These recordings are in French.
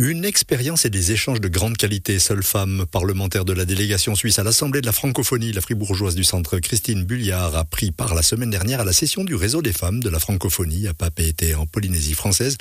Une expérience et des échanges de grande qualité. Seule femme parlementaire de la délégation suisse à l'Assemblée de la francophonie, la fribourgeoise du centre Christine Bulliard a pris part la semaine dernière à la session du réseau des femmes de la francophonie à Papeete en Polynésie française.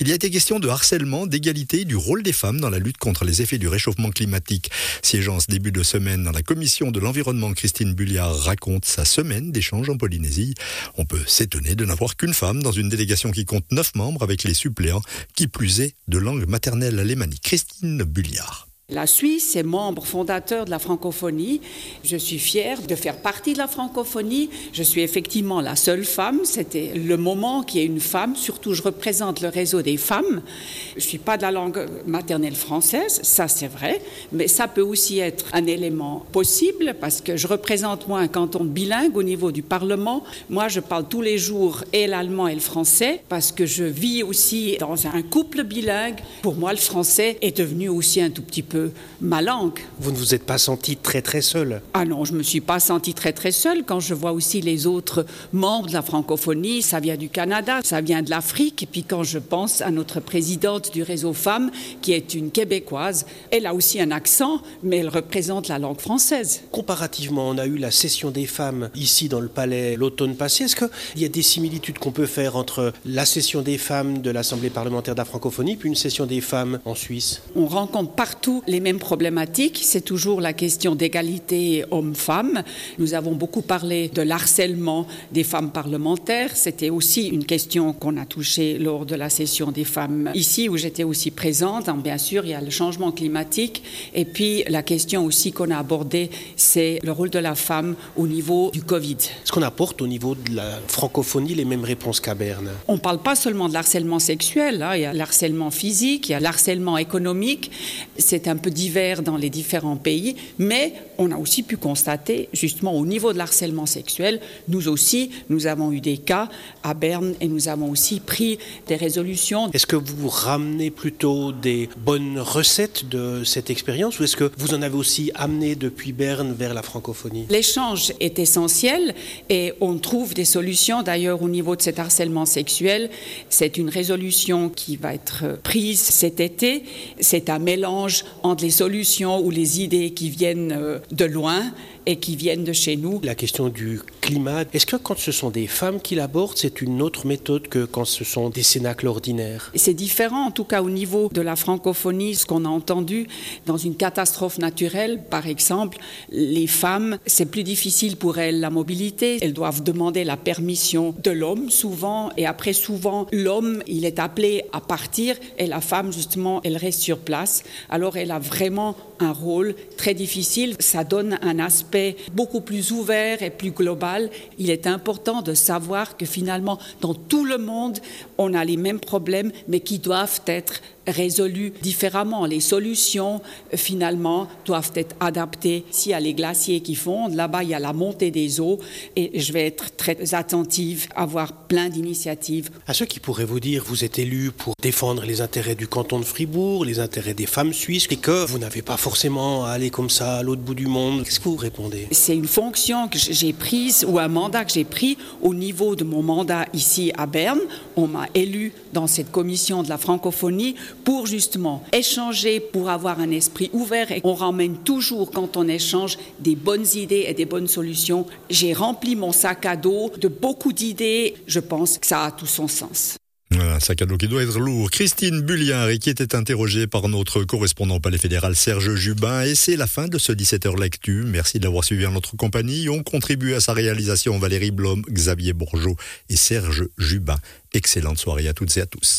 Il y a été question de harcèlement, d'égalité, du rôle des femmes dans la lutte contre les effets du réchauffement climatique. Siégeant ce début de semaine dans la commission de l'environnement, Christine Bulliard raconte sa semaine d'échange en Polynésie. On peut s'étonner de n'avoir qu'une femme dans une délégation qui compte neuf membres avec les suppléants, qui plus est de langue maternelle alémanique. Christine Bulliard. La Suisse est membre fondateur de la francophonie. Je suis fière de faire partie de la francophonie. Je suis effectivement la seule femme. C'était le moment qu'il y ait une femme. Surtout, je représente le réseau des femmes. Je ne suis pas de la langue maternelle française, ça c'est vrai, mais ça peut aussi être un élément possible parce que je représente moi un canton bilingue au niveau du Parlement. Moi, je parle tous les jours et l'allemand et le français parce que je vis aussi dans un couple bilingue. Pour moi, le français est devenu aussi un tout petit peu ma langue. Vous ne vous êtes pas senti très très seule Ah non, je me suis pas senti très très seule quand je vois aussi les autres membres de la francophonie. Ça vient du Canada, ça vient de l'Afrique. Et puis quand je pense à notre présidente du réseau Femmes, qui est une québécoise, elle a aussi un accent, mais elle représente la langue française. Comparativement, on a eu la session des femmes ici dans le palais l'automne passé. Est-ce qu'il y a des similitudes qu'on peut faire entre la session des femmes de l'Assemblée parlementaire de la francophonie puis une session des femmes en Suisse? On rencontre partout les mêmes problématiques. C'est toujours la question d'égalité hommes-femmes. Nous avons beaucoup parlé de l'harcèlement des femmes parlementaires. C'était aussi une question qu'on a touchée lors de la session des femmes ici, où j'étais aussi présente. Bien sûr, il y a le changement climatique. Et puis, la question aussi qu'on a abordée, c'est le rôle de la femme au niveau du Covid. Est-ce qu'on apporte au niveau de la francophonie les mêmes réponses qu'à Berne? On ne parle pas seulement de l'harcèlement sexuel. Hein. Il y a l'harcèlement physique, il y a l'harcèlement économique. C'est un peu divers dans les différents pays, mais on a aussi pu constater, justement au niveau de l'harcèlement sexuel, nous aussi, nous avons eu des cas à Berne et nous avons aussi pris des résolutions. Est-ce que vous ramenez plutôt des bonnes recettes de cette expérience ou est-ce que vous en avez aussi amené depuis Berne vers la francophonie? L'échange est essentiel et on trouve des solutions d'ailleurs au niveau de cet harcèlement sexuel. C'est une résolution qui va être prise cet été. C'est un mélange entre les solutions ou les idées qui viennent euh, de loin et qui viennent de chez nous. La question du climat, est-ce que quand ce sont des femmes qui l'abordent, c'est une autre méthode que quand ce sont des cénacles ordinaires? C'est différent, en tout cas au niveau de la francophonie, ce qu'on a entendu dans une catastrophe naturelle, par exemple, les femmes, c'est plus difficile pour elles la mobilité, elles doivent demander la permission de l'homme souvent, et après souvent l'homme, il est appelé à partir, et la femme, justement, elle reste sur place. Alors elle a vraiment un rôle très difficile, ça donne un aspect beaucoup plus ouvert et plus global, il est important de savoir que finalement, dans tout le monde, on a les mêmes problèmes, mais qui doivent être résolus différemment. Les solutions, finalement, doivent être adaptées. S'il y a les glaciers qui fondent, là-bas, il y a la montée des eaux, et je vais être très attentive, avoir plein d'initiatives. À ceux qui pourraient vous dire, vous êtes élu pour défendre les intérêts du canton de Fribourg, les intérêts des femmes suisses, et que vous n'avez pas forcément à aller comme ça à l'autre bout du monde, qu'est-ce que vous répondez? C'est une fonction que j'ai prise, ou un mandat que j'ai pris au niveau de mon mandat ici à Berne. On m'a élu dans cette commission de la francophonie pour justement échanger, pour avoir un esprit ouvert et on ramène toujours quand on échange des bonnes idées et des bonnes solutions. J'ai rempli mon sac à dos de beaucoup d'idées. Je pense que ça a tout son sens. Un sac à dos qui doit être lourd. Christine Bulliard, qui était interrogée par notre correspondant au Palais fédéral Serge Jubin. Et c'est la fin de ce 17h Lectu. Merci de l'avoir suivi en notre compagnie. On contribue à sa réalisation Valérie Blom, Xavier Bourgeot et Serge Jubin. Excellente soirée à toutes et à tous.